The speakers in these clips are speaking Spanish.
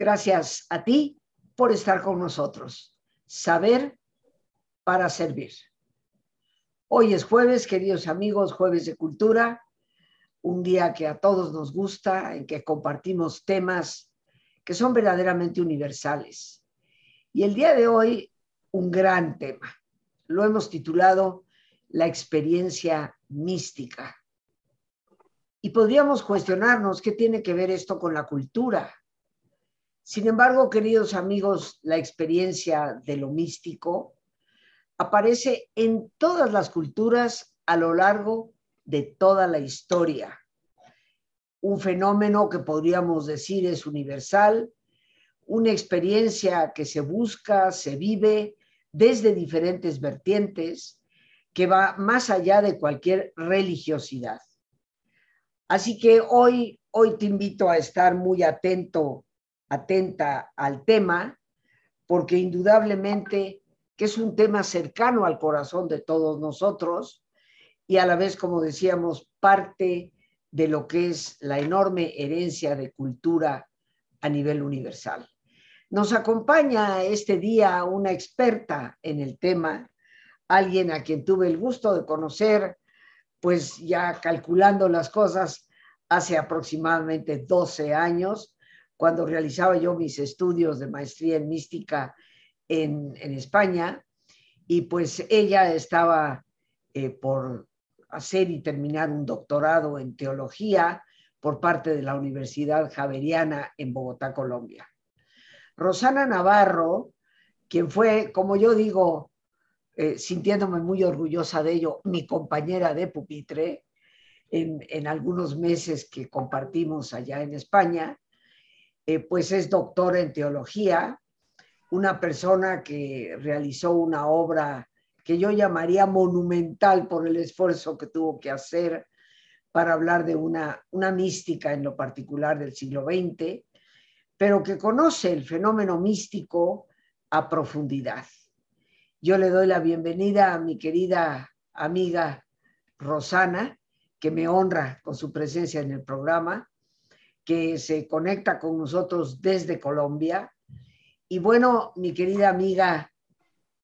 Gracias a ti por estar con nosotros. Saber para servir. Hoy es jueves, queridos amigos, jueves de cultura, un día que a todos nos gusta, en que compartimos temas que son verdaderamente universales. Y el día de hoy, un gran tema. Lo hemos titulado La experiencia mística. Y podríamos cuestionarnos qué tiene que ver esto con la cultura. Sin embargo, queridos amigos, la experiencia de lo místico aparece en todas las culturas a lo largo de toda la historia. Un fenómeno que podríamos decir es universal, una experiencia que se busca, se vive desde diferentes vertientes, que va más allá de cualquier religiosidad. Así que hoy, hoy te invito a estar muy atento, atenta al tema, porque indudablemente que es un tema cercano al corazón de todos nosotros y a la vez, como decíamos, parte de lo que es la enorme herencia de cultura a nivel universal. Nos acompaña este día una experta en el tema, alguien a quien tuve el gusto de conocer pues ya calculando las cosas, hace aproximadamente 12 años, cuando realizaba yo mis estudios de maestría en mística en, España, y pues ella estaba eh, por hacer y terminar un doctorado en teología por parte de la Universidad Javeriana en Bogotá, Colombia. Rosana Navarro, quien fue, como yo digo, eh, sintiéndome muy orgullosa de ello, mi compañera de pupitre en, algunos meses que compartimos allá en España, eh, pues es doctora en teología, una persona que realizó una obra que yo llamaría monumental por el esfuerzo que tuvo que hacer para hablar de una, una mística en lo particular del siglo XX, pero que conoce el fenómeno místico a profundidad. Yo le doy la bienvenida a mi querida amiga Rosana, que me honra con su presencia en el programa, que se conecta con nosotros desde Colombia. Y bueno, mi querida amiga,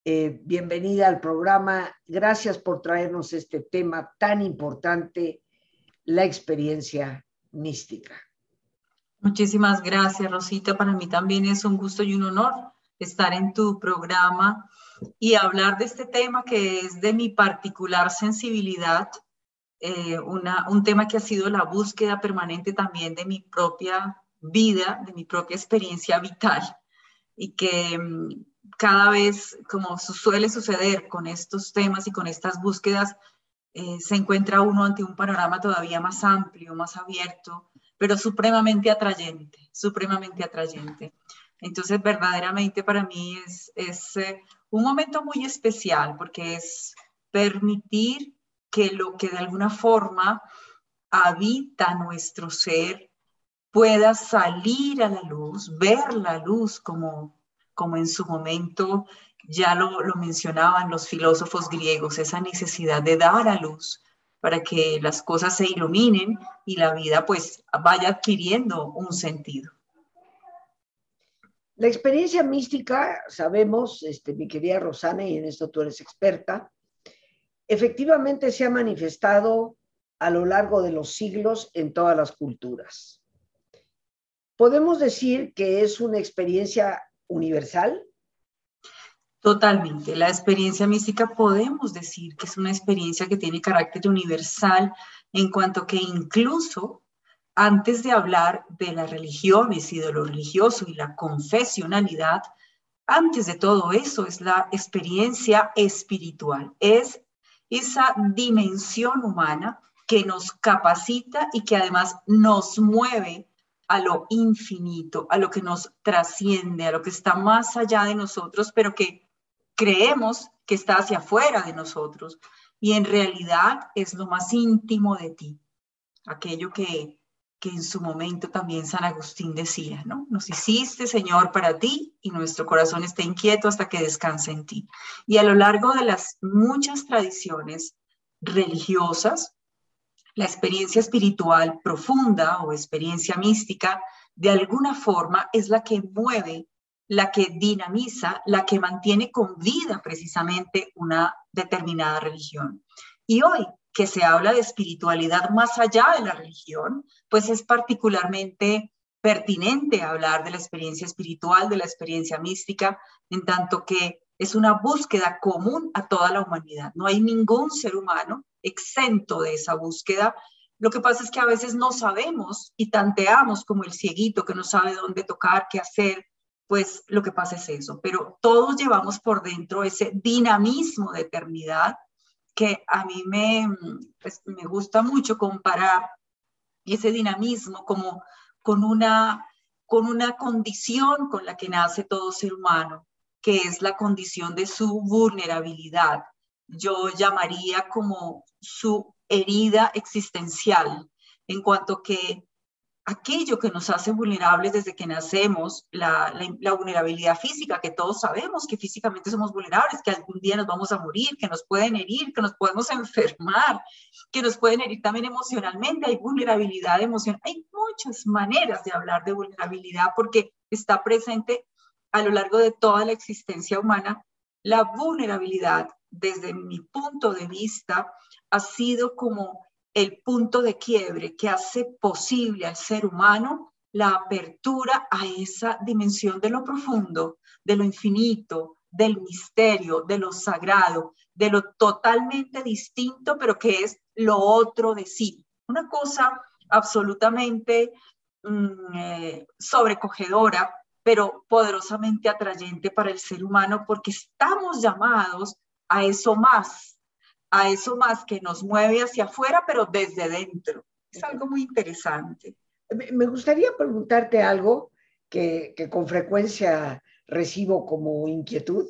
eh, bienvenida al programa. Gracias por traernos este tema tan importante, la experiencia mística. Muchísimas gracias, Rosita. Para mí también es un gusto y un honor estar en tu programa y hablar de este tema que es de mi particular sensibilidad, eh, un tema que ha sido la búsqueda permanente también de mi propia vida, de mi propia experiencia vital y que mm, cada vez, como suele suceder con estos temas y con estas búsquedas, eh, se encuentra uno ante un panorama todavía más amplio, más abierto, pero supremamente atrayente, supremamente atrayente. Entonces, verdaderamente para mí es, es eh, un momento muy especial porque es permitir que lo que de alguna forma habita nuestro ser pueda salir a la luz, ver la luz como, como en su momento ya lo, lo mencionaban los filósofos griegos, esa necesidad de dar a luz para que las cosas se iluminen y la vida pues vaya adquiriendo un sentido. La experiencia mística, sabemos, este, mi querida Rosana, y en esto tú eres experta, efectivamente se ha manifestado a lo largo de los siglos en todas las culturas. ¿Podemos decir que es una experiencia universal? Totalmente. La experiencia mística podemos decir que es una experiencia que tiene carácter universal en cuanto que incluso antes de hablar de las religiones y de lo religioso y la confesionalidad, antes de todo eso es la experiencia espiritual, es esa dimensión humana que nos capacita y que además nos mueve a lo infinito, a lo que nos trasciende, a lo que está más allá de nosotros, pero que creemos que está hacia afuera de nosotros. Y en realidad es lo más íntimo de ti, aquello que en su momento también San Agustín decía, ¿no? Nos hiciste, Señor, para ti y nuestro corazón está inquieto hasta que descanse en ti. Y a lo largo de las muchas tradiciones religiosas, la experiencia espiritual profunda o experiencia mística de alguna forma es la que mueve, la que dinamiza, la que mantiene con vida precisamente una determinada religión. Y hoy que se habla de espiritualidad más allá de la religión, pues es particularmente pertinente hablar de la experiencia espiritual, de la experiencia mística, en tanto que es una búsqueda común a toda la humanidad. No hay ningún ser humano exento de esa búsqueda. Lo que pasa es que a veces no sabemos y tanteamos como el cieguito que no sabe dónde tocar, qué hacer, pues lo que pasa es eso. Pero todos llevamos por dentro ese dinamismo de eternidad que a mí me, pues, me gusta mucho comparar ese dinamismo como con una, con una condición con la que nace todo ser humano, que es la condición de su vulnerabilidad. Yo llamaría como su herida existencial, en cuanto que aquello que nos hace vulnerables desde que nacemos, la, vulnerabilidad física, que todos sabemos que físicamente somos vulnerables, que algún día nos vamos a morir, que nos pueden herir, que nos podemos enfermar, que nos pueden herir también emocionalmente, hay vulnerabilidad emocional, hay muchas maneras de hablar de vulnerabilidad porque está presente a lo largo de toda la existencia humana. La vulnerabilidad, desde mi punto de vista, ha sido como el punto de quiebre que hace posible al ser humano la apertura a esa dimensión de lo profundo, de lo infinito, del misterio, de lo sagrado, de lo totalmente distinto, pero que es lo otro de sí. Una cosa absolutamente mm, eh, sobrecogedora, pero poderosamente atrayente para el ser humano, porque estamos llamados a eso más, a eso más que nos mueve hacia afuera, pero desde dentro. Es algo muy interesante. Me gustaría preguntarte algo que, con frecuencia recibo como inquietud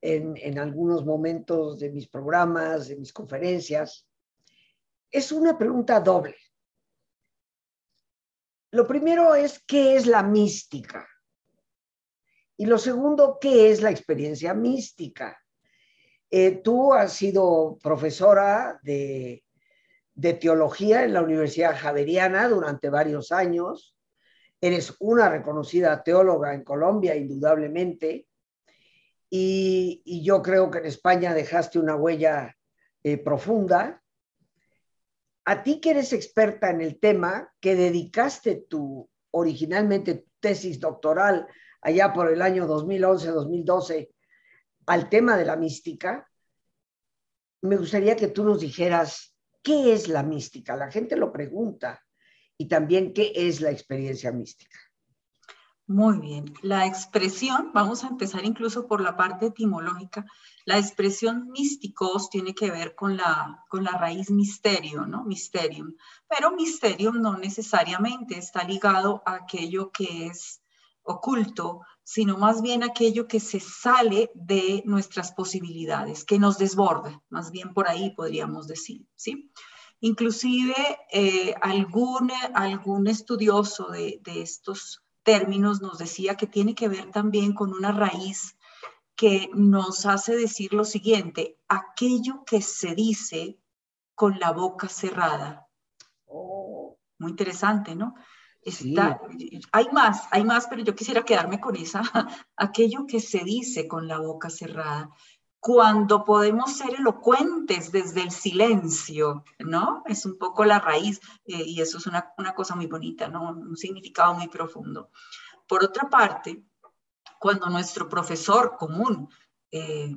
en, en, algunos momentos de mis programas, de mis conferencias. Es una pregunta doble. Lo primero es, ¿qué es la mística? Y lo segundo, ¿qué es la experiencia mística? Eh, tú has sido profesora de, teología en la Universidad Javeriana durante varios años. Eres una reconocida teóloga en Colombia, indudablemente. Y, yo creo que en España dejaste una huella eh, profunda. A ti que eres experta en el tema, que dedicaste tu originalmente tesis doctoral allá por el año 2011-2012 al tema de la mística, me gustaría que tú nos dijeras qué es la mística. La gente lo pregunta y también qué es la experiencia mística. Muy bien. La expresión, vamos a empezar incluso por la parte etimológica. La expresión místicos tiene que ver con la, con la raíz misterio, ¿no? Mysterium. Pero mysterium no necesariamente está ligado a aquello que es oculto, sino más bien aquello que se sale de nuestras posibilidades, que nos desborda, más bien por ahí podríamos decir, ¿sí? Inclusive eh, algún, algún estudioso de, de estos términos nos decía que tiene que ver también con una raíz que nos hace decir lo siguiente, aquello que se dice con la boca cerrada. Oh. Muy interesante, ¿no? Hay más, hay más, pero yo quisiera quedarme con esa, aquello que se dice con la boca cerrada. Cuando podemos ser elocuentes desde el silencio, ¿no? Es un poco la raíz eh, y eso es una, cosa muy bonita, ¿no? Un significado muy profundo. Por otra parte, cuando nuestro profesor común, eh,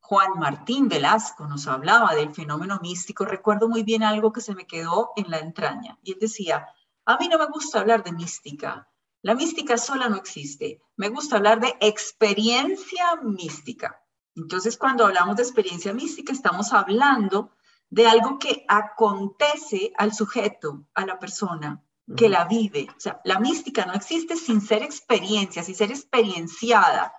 Juan Martín Velasco, nos hablaba del fenómeno místico, recuerdo muy bien algo que se me quedó en la entraña. Y él decía, a mí no me gusta hablar de mística. La mística sola no existe. Me gusta hablar de experiencia mística. Entonces, cuando hablamos de experiencia mística, estamos hablando de algo que acontece al sujeto, a la persona que la vive. O sea, la mística no existe sin ser experiencia, sin ser experienciada.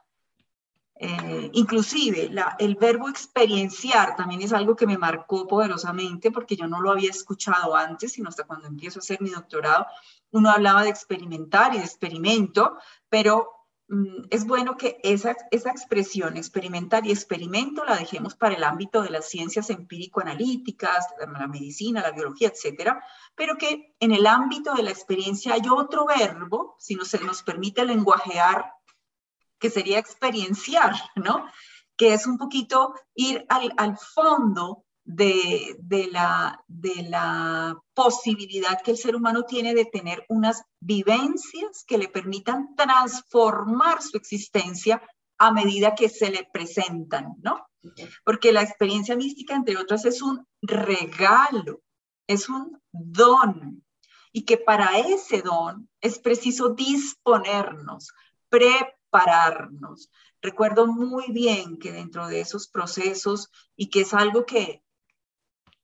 Eh, inclusive el verbo experienciar también es algo que me marcó poderosamente porque yo no lo había escuchado antes, sino hasta cuando empiezo a hacer mi doctorado. Uno hablaba de experimentar y de experimento, pero mm, es bueno que esa, esa expresión experimentar y experimento la dejemos para el ámbito de las ciencias empírico-analíticas, la medicina, la biología, etcétera, pero que en el ámbito de la experiencia hay otro verbo, si no se nos permite lenguajear, que sería experienciar, ¿no? Que es un poquito ir al, fondo de, la, de la posibilidad que el ser humano tiene de tener unas vivencias que le permitan transformar su existencia a medida que se le presentan, ¿no? Porque la experiencia mística, entre otras, es un regalo, es un don, y que para ese don es preciso disponernos, prepararnos. Recuerdo muy bien que dentro de esos procesos, y que es algo que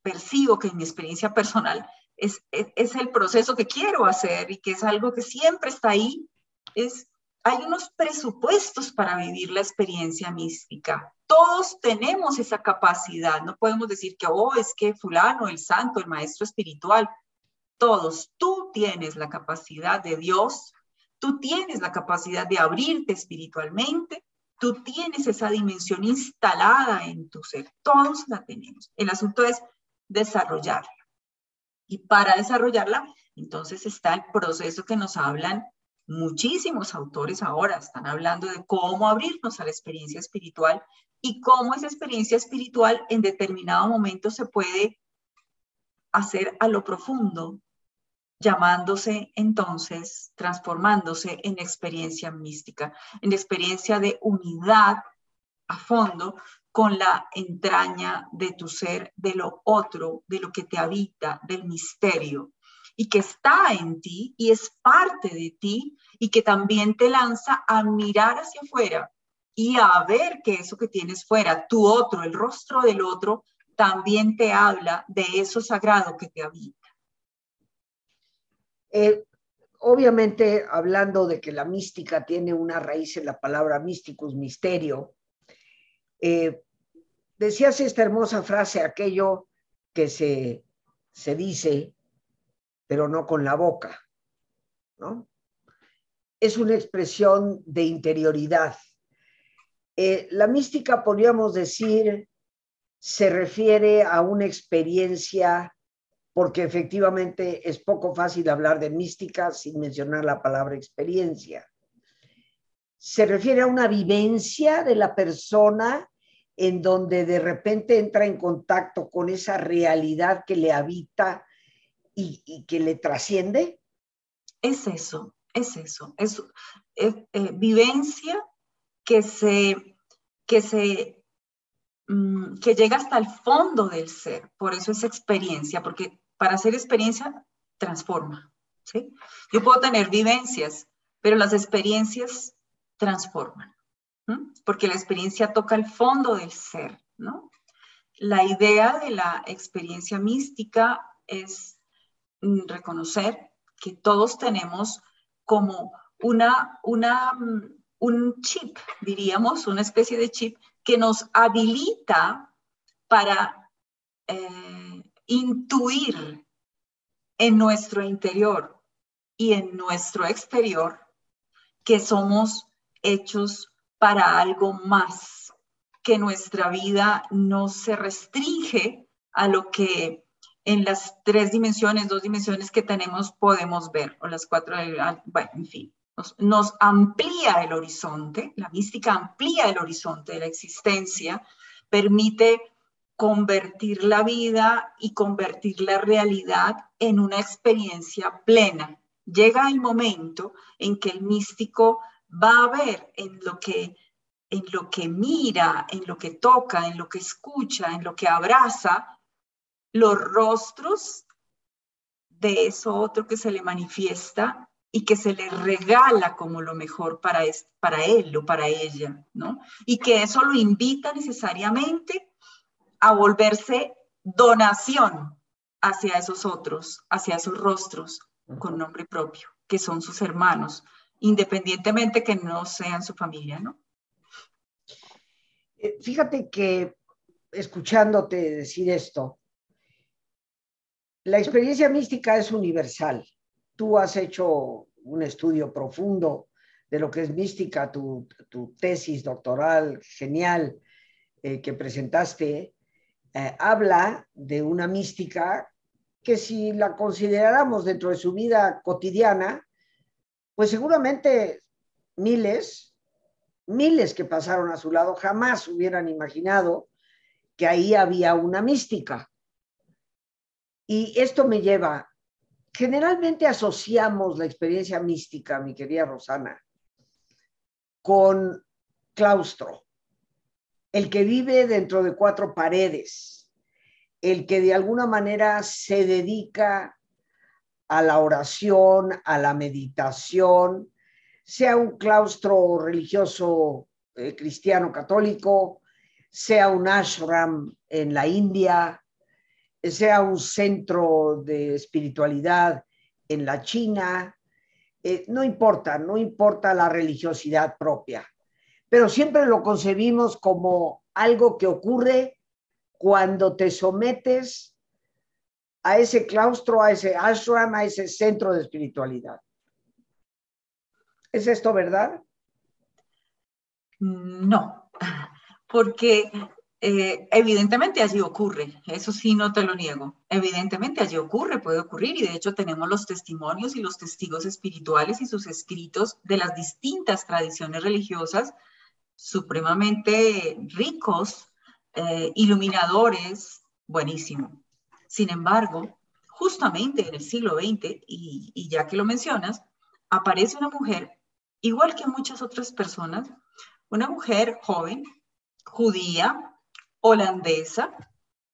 percibo que en mi experiencia personal es, es, el proceso que quiero hacer y que es algo que siempre está ahí, es, hay unos presupuestos para vivir la experiencia mística. Todos tenemos esa capacidad, no podemos decir que, oh, es que fulano, el santo, el maestro espiritual, todos, tú tienes la capacidad de Dios, tú tienes la capacidad de abrirte espiritualmente, tú tienes esa dimensión instalada en tu ser, todos la tenemos. El asunto es desarrollarla. Y para desarrollarla, entonces está el proceso que nos hablan muchísimos autores ahora, están hablando de cómo abrirnos a la experiencia espiritual y cómo esa experiencia espiritual en determinado momento se puede hacer a lo profundo, llamándose entonces, transformándose en experiencia mística, en experiencia de unidad a fondo con la entraña de tu ser, de lo otro, de lo que te habita, del misterio, y que está en ti y es parte de ti y que también te lanza a mirar hacia afuera y a ver que eso que tienes fuera, tu otro, el rostro del otro, también te habla de eso sagrado que te habita. Eh, obviamente, hablando de que la mística tiene una raíz en la palabra místicus, misterio, eh, decías esta hermosa frase, aquello que se, se dice, pero no con la boca, ¿no? Es una expresión de interioridad. Eh, la mística, podríamos decir, se refiere a una experiencia, porque efectivamente es poco fácil hablar de mística sin mencionar la palabra experiencia. Se refiere a una vivencia de la persona en donde de repente entra en contacto con esa realidad que le habita y, que le trasciende? Es eso, es eso, es, eh, vivencia que se, que se, mm, que llega hasta el fondo del ser, por eso es experiencia, porque para hacer experiencia transforma, ¿sí? Yo puedo tener vivencias, pero las experiencias transforman porque la experiencia toca el fondo del ser, ¿no? La idea de la experiencia mística es mm, reconocer que todos tenemos como una, una, mm, un chip, diríamos, una especie de chip que nos habilita para eh, intuir en nuestro interior y en nuestro exterior que somos hechos para algo más, que nuestra vida no se restringe a lo que en las tres dimensiones, dos dimensiones que tenemos podemos ver, o las cuatro, bueno, en fin, nos, nos, amplía el horizonte, la mística amplía el horizonte de la existencia, permite convertir la vida y convertir la realidad en una experiencia plena. Llega el momento en que el místico va a ver en lo que en lo que mira, en lo que toca, en lo que escucha, en lo que abraza, los rostros de eso otro que se le manifiesta y que se le regala como lo mejor para, para él o para ella, ¿no? Y que eso lo invita necesariamente a volverse donación hacia esos otros, hacia esos rostros con nombre propio, que son sus hermanos, independientemente que no sean su familia, ¿no? Eh, fíjate que escuchándote decir esto, la experiencia mística es universal. Tú has hecho un estudio profundo de lo que es mística, tu, tesis doctoral genial eh, que presentaste, eh, habla de una mística que si la consideráramos dentro de su vida cotidiana, pues seguramente miles, miles que pasaron a su lado jamás hubieran imaginado que ahí había una mística. Y esto me lleva, generalmente asociamos la experiencia mística, mi querida Rosana, con claustro, el que vive dentro de cuatro paredes, el que de alguna manera se dedica a la oración, a la meditación, sea un claustro religioso eh, cristiano católico, sea un ashram en la India, sea un centro de espiritualidad en la China, eh, no importa, no importa la religiosidad propia, pero siempre lo concebimos como algo que ocurre cuando te sometes a ese claustro, a ese ashram, a ese centro de espiritualidad. ¿Es esto verdad? No, porque eh, evidentemente allí ocurre, eso sí no te lo niego. Evidentemente allí ocurre, puede ocurrir y de hecho tenemos los testimonios y los testigos espirituales y sus escritos de las distintas tradiciones religiosas supremamente ricos, eh, iluminadores, buenísimo. Sin embargo, justamente en el siglo XX, y, ya que lo mencionas, aparece una mujer, igual que muchas otras personas, una mujer joven, judía, holandesa,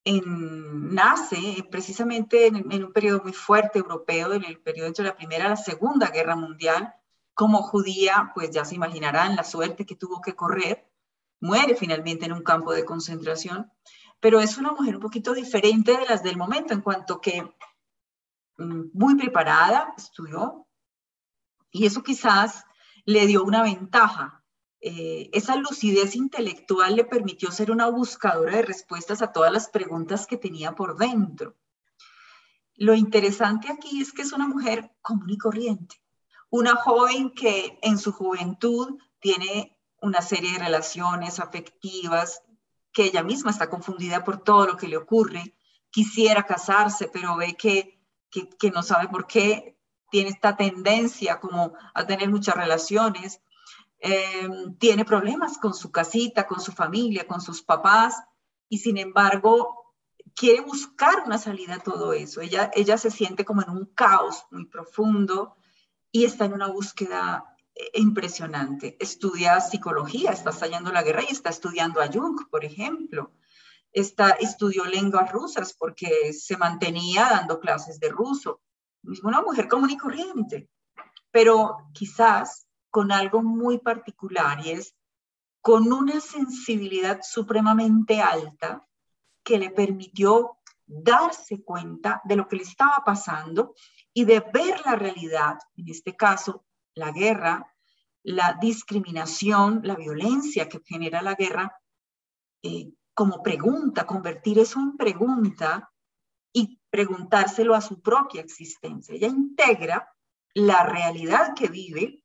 nace precisamente en, un periodo muy fuerte europeo, en el periodo entre la Primera y la Segunda Guerra Mundial. Como judía, pues ya se imaginarán la suerte que tuvo que correr. Muere finalmente en un campo de concentración, pero es una mujer un poquito diferente de las del momento, en cuanto que mm, muy preparada, estudió, y eso quizás le dio una ventaja eh, esa lucidez intelectual le permitió ser una buscadora de respuestas a todas las preguntas que tenía por dentro. Lo interesante aquí es que es una mujer común y corriente, una joven que en su juventud tiene una serie de relaciones afectivas, que ella misma está confundida por todo lo que le ocurre, quisiera casarse, pero ve que, que, no sabe por qué tiene esta tendencia como a tener muchas relaciones, Em, tiene problemas con su casita, con su familia, con sus papás, y sin embargo quiere buscar una salida a todo eso. Ella, ella se siente como en un caos muy profundo y está en una búsqueda eh, impresionante. Estudia psicología, está estallando la guerra y está estudiando a Jung, por ejemplo. Está, estudió lenguas rusas porque se mantenía dando clases de ruso. Una mujer común y corriente, pero quizás con algo muy particular y es con una sensibilidad supremamente alta que le permitió darse cuenta de lo que le estaba pasando y de ver la realidad, en este caso, la guerra, la discriminación, la violencia que genera la guerra, eh, como pregunta, convertir eso en pregunta y preguntárselo a su propia existencia. Ella integra la realidad que vive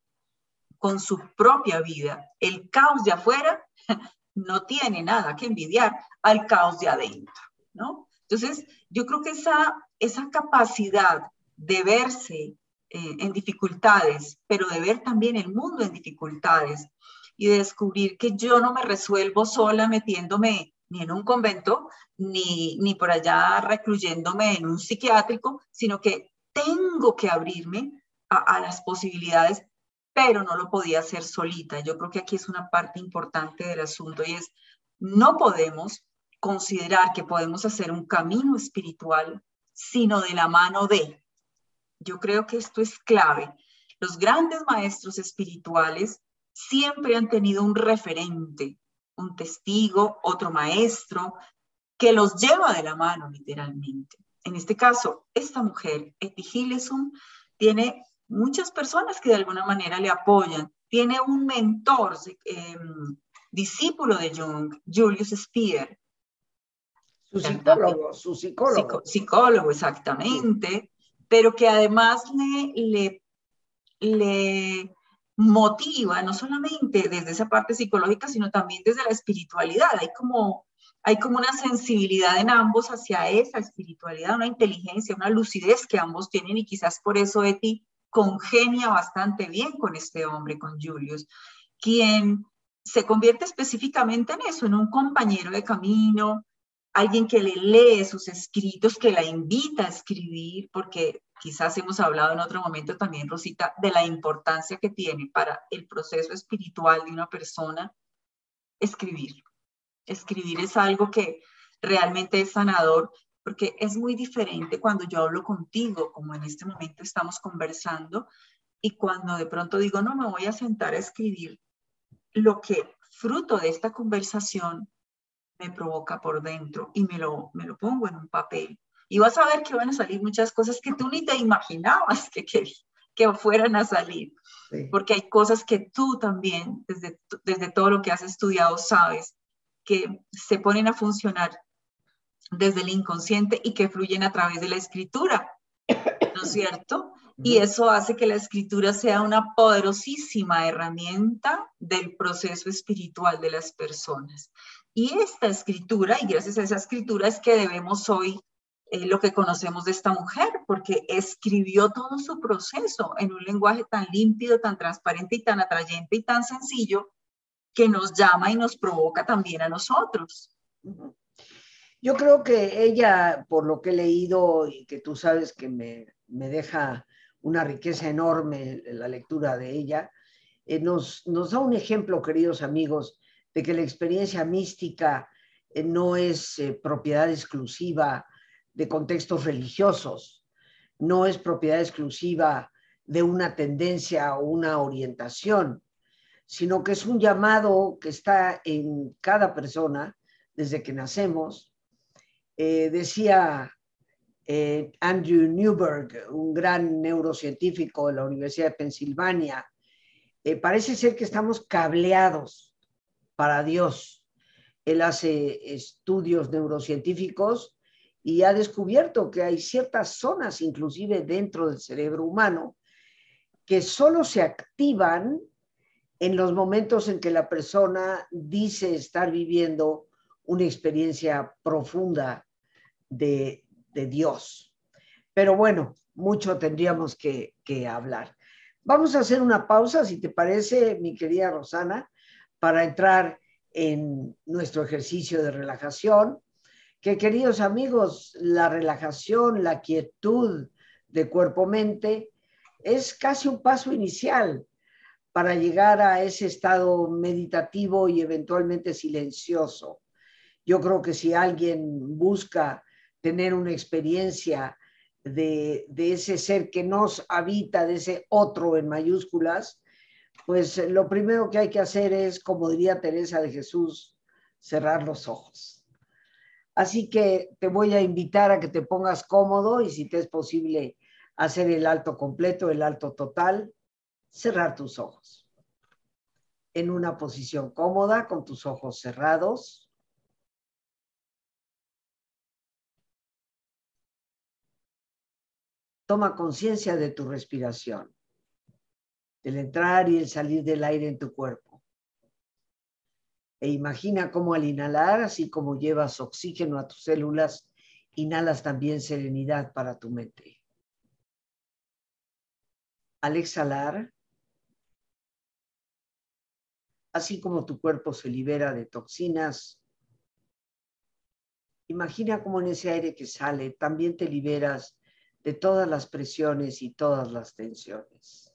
con su propia vida. El caos de afuera no tiene nada que envidiar al caos de adentro, ¿no? Entonces, yo creo que esa, esa capacidad de verse eh, en dificultades, pero de ver también el mundo en dificultades y de descubrir que yo no me resuelvo sola metiéndome ni en un convento, ni, ni por allá recluyéndome en un psiquiátrico, sino que tengo que abrirme a, a las posibilidades pero no lo podía hacer solita. Yo creo que aquí es una parte importante del asunto y es, no podemos considerar que podemos hacer un camino espiritual sino de la mano de. Yo creo que esto es clave. Los grandes maestros espirituales siempre han tenido un referente, un testigo, otro maestro, que los lleva de la mano literalmente. En este caso, esta mujer, Eti tiene muchas personas que de alguna manera le apoyan. Tiene un mentor, em, discípulo de Jung, Julius Speer. Su psicólogo, su psicólogo. psicólogo, exactamente, pero que además le, le, motiva, no solamente desde esa parte psicológica, sino también desde la espiritualidad. Hay como, hay como una sensibilidad en ambos hacia esa espiritualidad, una inteligencia, una lucidez que ambos tienen y quizás por eso Eti congenia bastante bien con este hombre, con Julius, quien se convierte específicamente en eso, en un compañero de camino, alguien que le lee sus escritos, que la invita a escribir, porque quizás hemos hablado en otro momento también, Rosita, de la importancia que tiene para el proceso espiritual de una persona escribir. Escribir es algo que realmente es sanador, porque es muy diferente cuando yo hablo contigo, como en este momento estamos conversando, y cuando de pronto digo, no, me voy a sentar a escribir lo que fruto de esta conversación me provoca por dentro y me lo, me lo pongo en un papel. Y vas a ver que van a salir muchas cosas que tú ni te imaginabas que, que, que fueran a salir. Porque hay cosas que tú también, desde, desde todo lo que has estudiado, sabes que se ponen a funcionar desde el inconsciente y que fluyen a través de la escritura, ¿no es cierto? Y eso hace que la escritura sea una poderosísima herramienta del proceso espiritual de las personas. Y esta escritura, y gracias a esa escritura es que debemos hoy eh, lo que conocemos de esta mujer, porque escribió todo su proceso en un lenguaje tan límpido, tan transparente y tan atrayente y tan sencillo que nos llama y nos provoca también a nosotros. Yo creo que ella, por lo que he leído y que tú sabes que me, me deja una riqueza enorme la lectura de ella, eh, nos, nos da un ejemplo, queridos amigos, de que la experiencia mística eh, no es eh, propiedad exclusiva de contextos religiosos, no es propiedad exclusiva de una tendencia o una orientación, sino que es un llamado que está en cada persona desde que nacemos. Eh, decía Andrew Newberg, un gran neurocientífico de la Universidad de Pensilvania, parece ser que estamos cableados para Dios. Él hace estudios neurocientíficos y ha descubierto que hay ciertas zonas, inclusive dentro del cerebro humano, que solo se activan en los momentos en que la persona dice estar viviendo una experiencia profunda de, Dios. Pero bueno, mucho tendríamos que, que hablar. Vamos a hacer una pausa, si te parece, mi querida Rosana, para entrar en nuestro ejercicio de relajación, que queridos amigos, la relajación, la quietud de cuerpo-mente es casi un paso inicial para llegar a ese estado meditativo y eventualmente silencioso. Yo creo que si alguien busca tener una experiencia de, de, ese ser que nos habita, de ese otro en mayúsculas, pues eh, lo primero que hay que hacer es, como diría Teresa de Jesús, cerrar los ojos. Así que te voy a invitar a que te pongas cómodo y si te es posible hacer el alto completo, el alto total, cerrar tus ojos. En una posición cómoda, con tus ojos cerrados. Toma conciencia de tu respiración el entrar y el salir del aire en tu cuerpo. E imagina cómo al inhalar, así como llevas oxígeno a tus células, inhalas también serenidad para tu mente. Al exhalar, así como tu cuerpo se libera de toxinas, imagina cómo en ese aire que sale también te liberas de todas las presiones y todas las tensiones.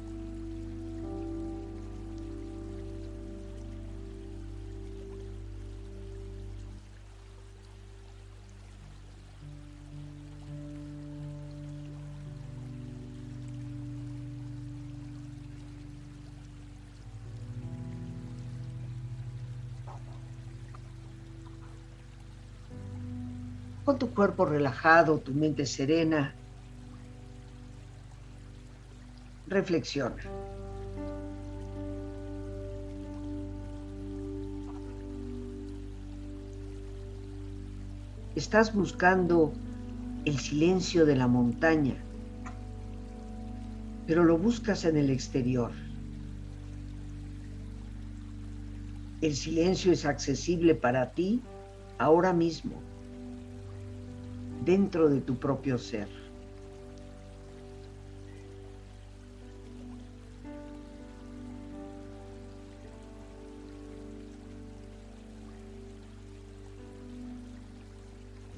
Cuerpo relajado, tu mente serena, reflexiona. Estás buscando el silencio de la montaña, pero lo buscas en el exterior. El silencio es accesible para ti ahora mismo, dentro de tu propio ser.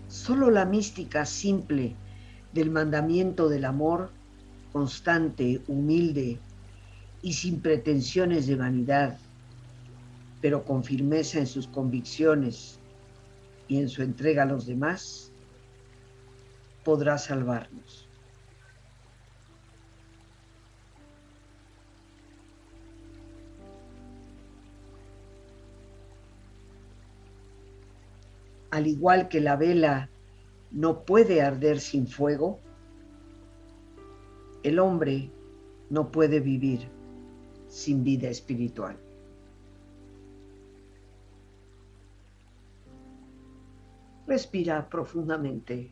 Solo la mística simple del mandamiento del amor, constante, humilde y sin pretensiones de vanidad, pero con firmeza en sus convicciones y en su entrega a los demás, podrá salvarnos. Al igual que la vela no puede arder sin fuego, el hombre no puede vivir sin vida espiritual. Respira profundamente.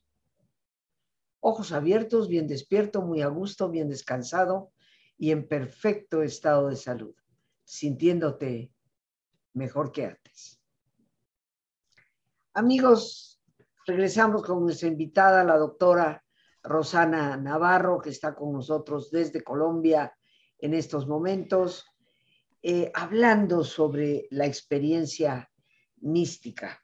Ojos abiertos, bien despierto, muy a gusto, bien descansado y en perfecto estado de salud, sintiéndote mejor que antes. Amigos, regresamos con nuestra invitada, la doctora Rosana Navarro, que está con nosotros desde Colombia en estos momentos, eh, hablando sobre la experiencia mística.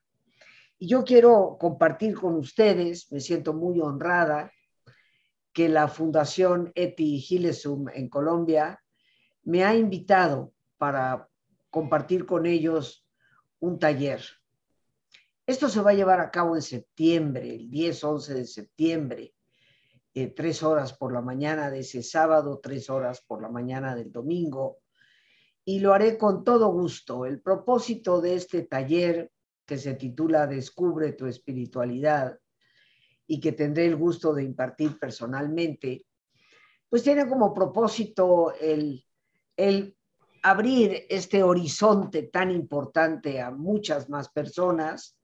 Y yo quiero compartir con ustedes, me siento muy honrada, que la Fundación Eti Gilesum en Colombia me ha invitado para compartir con ellos un taller. Esto se va a llevar a cabo en septiembre, el 10-11 de septiembre, eh, tres horas por la mañana de ese sábado, tres horas por la mañana del domingo, y lo haré con todo gusto. El propósito de este taller que se titula Descubre tu espiritualidad y que tendré el gusto de impartir personalmente, pues tiene como propósito el, el abrir este horizonte tan importante a muchas más personas.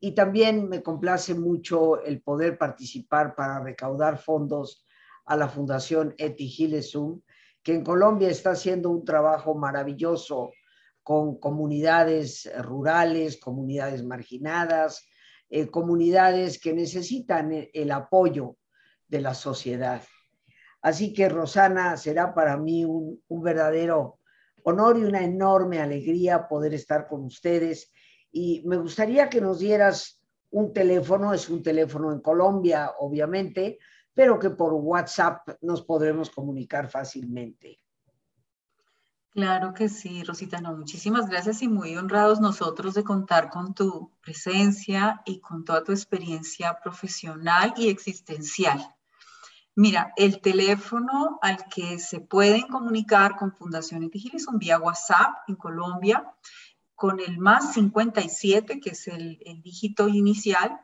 Y también me complace mucho el poder participar para recaudar fondos a la Fundación Eti Gilesum, que en Colombia está haciendo un trabajo maravilloso con comunidades rurales, comunidades marginadas, eh, comunidades que necesitan el apoyo de la sociedad. Así que Rosana, será para mí un, un verdadero honor y una enorme alegría poder estar con ustedes. Y me gustaría que nos dieras un teléfono, es un teléfono en Colombia, obviamente, pero que por WhatsApp nos podremos comunicar fácilmente. Claro que sí, Rosita, no, muchísimas gracias y muy honrados nosotros de contar con tu presencia y con toda tu experiencia profesional y existencial. Mira, el teléfono al que se pueden comunicar con Fundación Etigilis son vía WhatsApp en Colombia con el más 57, que es el, el dígito inicial,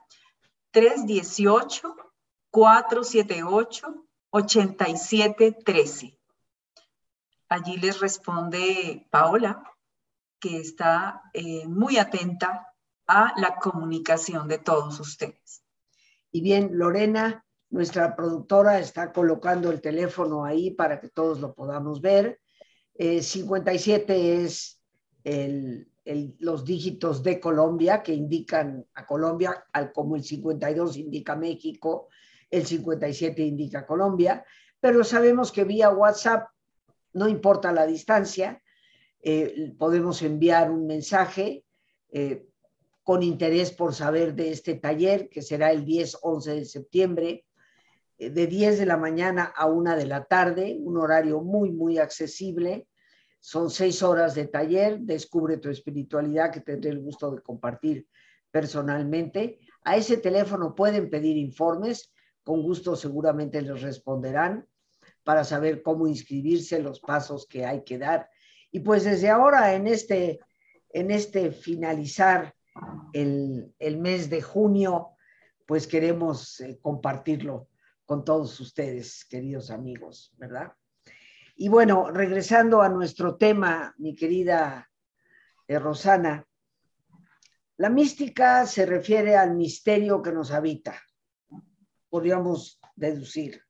318 478 8713. Allí les responde Paola, que está eh, muy atenta a la comunicación de todos ustedes. Y bien, Lorena, nuestra productora, está colocando el teléfono ahí para que todos lo podamos ver. 57 eh, es los dígitos de Colombia que indican a Colombia, al, como el 52 indica México, el 57 indica Colombia, pero sabemos que vía WhatsApp no importa la distancia, eh, podemos enviar un mensaje eh, con interés por saber de este taller, que será el 10-11 de septiembre, eh, de 10 de la mañana a 1 de la tarde, un horario muy, muy accesible. Son seis horas de taller, descubre tu espiritualidad que tendré el gusto de compartir personalmente. A ese teléfono pueden pedir informes, con gusto seguramente les responderán para saber cómo inscribirse, los pasos que hay que dar. Y pues desde ahora, en este en este finalizar el, mes de junio, pues queremos eh, compartirlo con todos ustedes, queridos amigos, ¿verdad? Y bueno, regresando a nuestro tema, mi querida eh, Rosana, la mística se refiere al misterio que nos habita, podríamos deducir.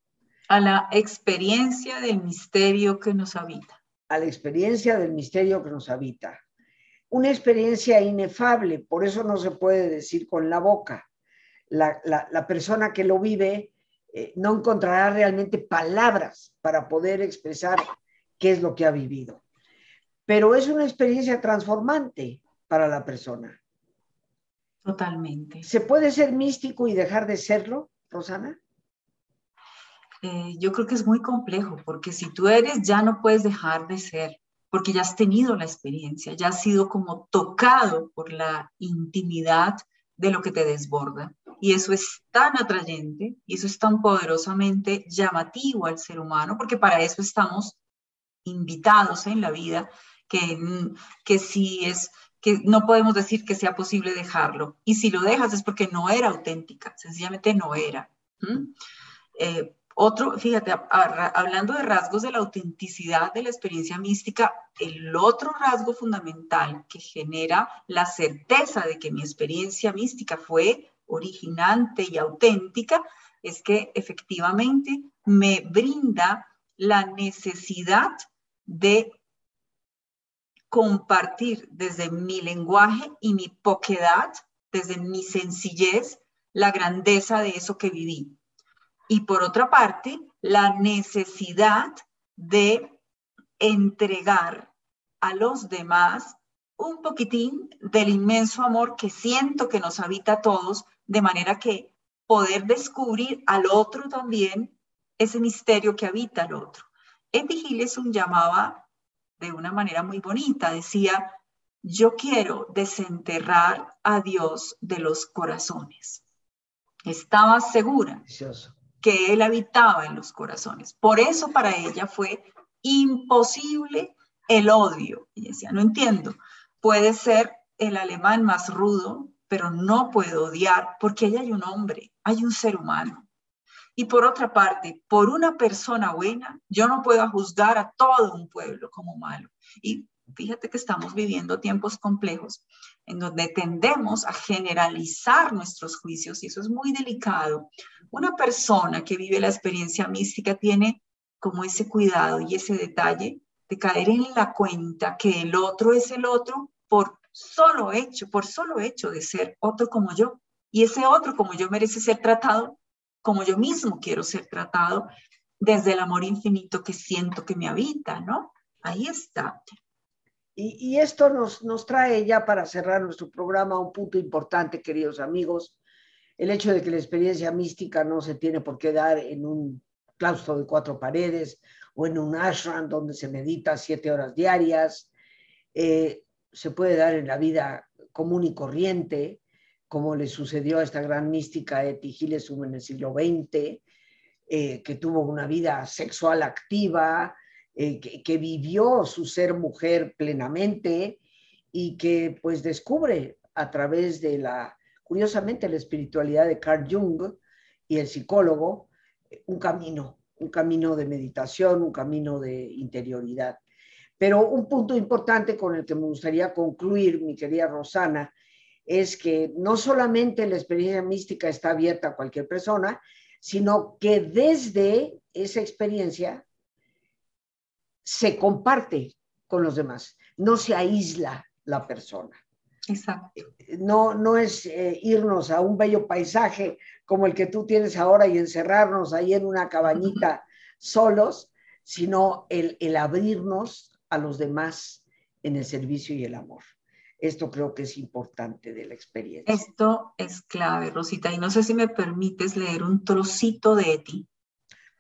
A la experiencia del misterio que nos habita. A la experiencia del misterio que nos habita una experiencia inefable, por eso no se puede decir con la boca. La, persona que lo vive eh, no encontrará realmente palabras para poder expresar qué es lo que ha vivido. Pero es una experiencia transformante para la persona. Totalmente. ¿Se puede ser místico y dejar de serlo, Rosana? Eh, yo creo que es muy complejo, porque si tú eres, ya no puedes dejar de ser porque ya has tenido la experiencia, ya has sido como tocado por la intimidad de lo que te desborda. Y eso es tan atrayente y eso es tan poderosamente llamativo al ser humano, porque para eso estamos invitados en la vida, que, que si es que no podemos decir que sea posible dejarlo. Y si lo dejas es porque no era auténtica, sencillamente no era. Otro, fíjate, hablando de rasgos de la autenticidad de la experiencia mística, el otro rasgo fundamental que genera la certeza de que mi experiencia mística fue originante y auténtica es que efectivamente me brinda la necesidad de compartir desde mi lenguaje y mi poquedad, desde mi sencillez, la grandeza de eso que viví y por otra parte, la necesidad de entregar a los demás un poquitín del inmenso amor que siento que nos habita a todos, de manera que poder descubrir al otro también ese misterio que habita al otro. Gilleson llamaba de una manera muy bonita, decía, yo quiero desenterrar a Dios de los corazones. Estaba segura que él habitaba en los corazones. Por eso para ella fue imposible el odio. Ella decía, no entiendo, puede ser el alemán más rudo, pero no puedo odiar porque ahí hay un hombre, hay un ser humano. Y por otra parte, por una persona buena, yo no puedo juzgar a todo un pueblo como malo. Y fíjate que estamos viviendo tiempos complejos en donde tendemos a generalizar nuestros juicios y eso es muy delicado. Una persona que vive la experiencia mística tiene como ese cuidado y ese detalle de caer en la cuenta que el otro es el otro por solo hecho, por solo hecho de ser otro como yo. Y ese otro como yo merece ser tratado como yo mismo quiero ser tratado desde el amor infinito que siento que me habita, ¿no? Ahí está. Y, esto nos, nos trae ya para cerrar nuestro programa un punto importante, queridos amigos, el hecho de que la experiencia mística no se tiene por qué dar en un claustro de cuatro paredes o en un ashram donde se medita siete horas diarias, eh, se puede dar en la vida común y corriente, como le sucedió a esta gran mística Eti Gilesum en el siglo XX, eh, que tuvo una vida sexual activa, eh, que, vivió su ser mujer plenamente y que pues descubre a través de la, curiosamente, la espiritualidad de Carl Jung y el psicólogo, un camino, un camino de meditación, un camino de interioridad. Pero un punto importante con el que me gustaría concluir, mi querida Rosana, es que no solamente la experiencia mística está abierta a cualquier persona, sino que desde esa experiencia se comparte con los demás, no se aísla la persona. Exacto. No, no es eh, irnos a un bello paisaje como el que tú tienes ahora y encerrarnos ahí en una cabañita solos, sino el, el abrirnos a los demás en el servicio y el amor. Esto creo que es importante de la experiencia. Esto es clave, Rosita. Y no sé si me permites leer un trocito de ti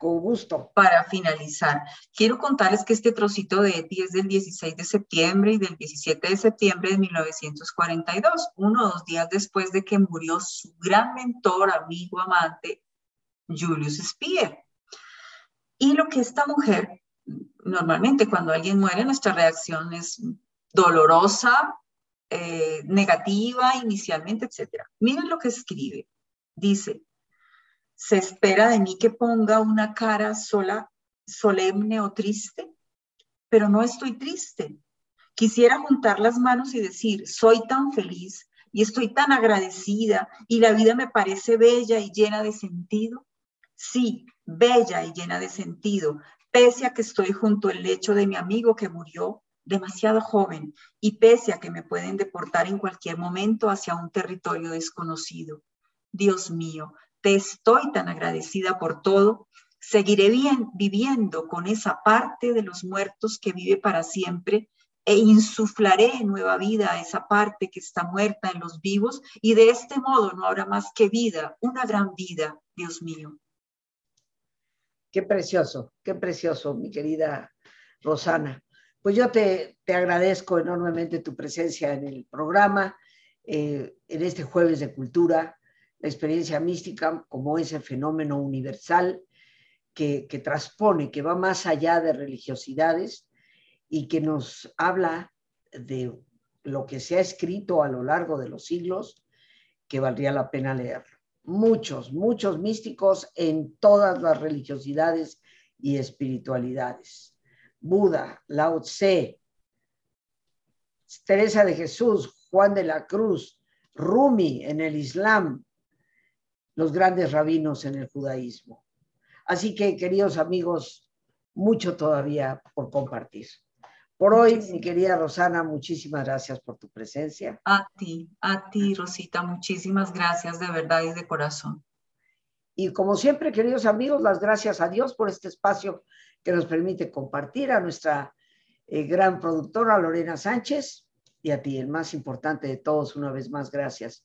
con gusto. Para finalizar, quiero contarles que este trocito de Eti es del 16 de septiembre y del 17 de septiembre de 1942, uno o dos días después de que murió su gran mentor, amigo, amante, Julius Speer. Y lo que esta mujer, normalmente cuando alguien muere, nuestra reacción es dolorosa, eh, negativa inicialmente, etc. Miren lo que escribe. Dice, se espera de mí que ponga una cara sola, solemne o triste, pero no estoy triste. Quisiera juntar las manos y decir, soy tan feliz y estoy tan agradecida y la vida me parece bella y llena de sentido. Sí, bella y llena de sentido, pese a que estoy junto al lecho de mi amigo que murió demasiado joven y pese a que me pueden deportar en cualquier momento hacia un territorio desconocido. Dios mío, te estoy tan agradecida por todo. Seguiré bien, viviendo con esa parte de los muertos que vive para siempre e insuflaré nueva vida a esa parte que está muerta en los vivos y de este modo no habrá más que vida, una gran vida, Dios mío. Qué precioso, qué precioso, mi querida Rosana. Pues yo te, agradezco enormemente tu presencia en el programa, eh, en este jueves de cultura, la experiencia mística como ese fenómeno universal que, transpone, que va más allá de religiosidades y que nos habla de lo que se ha escrito a lo largo de los siglos, que valdría la pena leerlo. Muchos, muchos místicos en todas las religiosidades y espiritualidades. Buda, Lao Tse, Teresa de Jesús, Juan de la Cruz, Rumi en el Islam, los grandes rabinos en el judaísmo. Así que, queridos amigos, mucho todavía por compartir. Por hoy, mi querida Rosana, muchísimas gracias por tu presencia. A ti, a ti, Rosita, muchísimas gracias de verdad y de corazón. Y como siempre, queridos amigos, las gracias a Dios por este espacio que nos permite compartir, a nuestra eh, gran productora Lorena Sánchez y a ti, el más importante de todos, una vez más, gracias.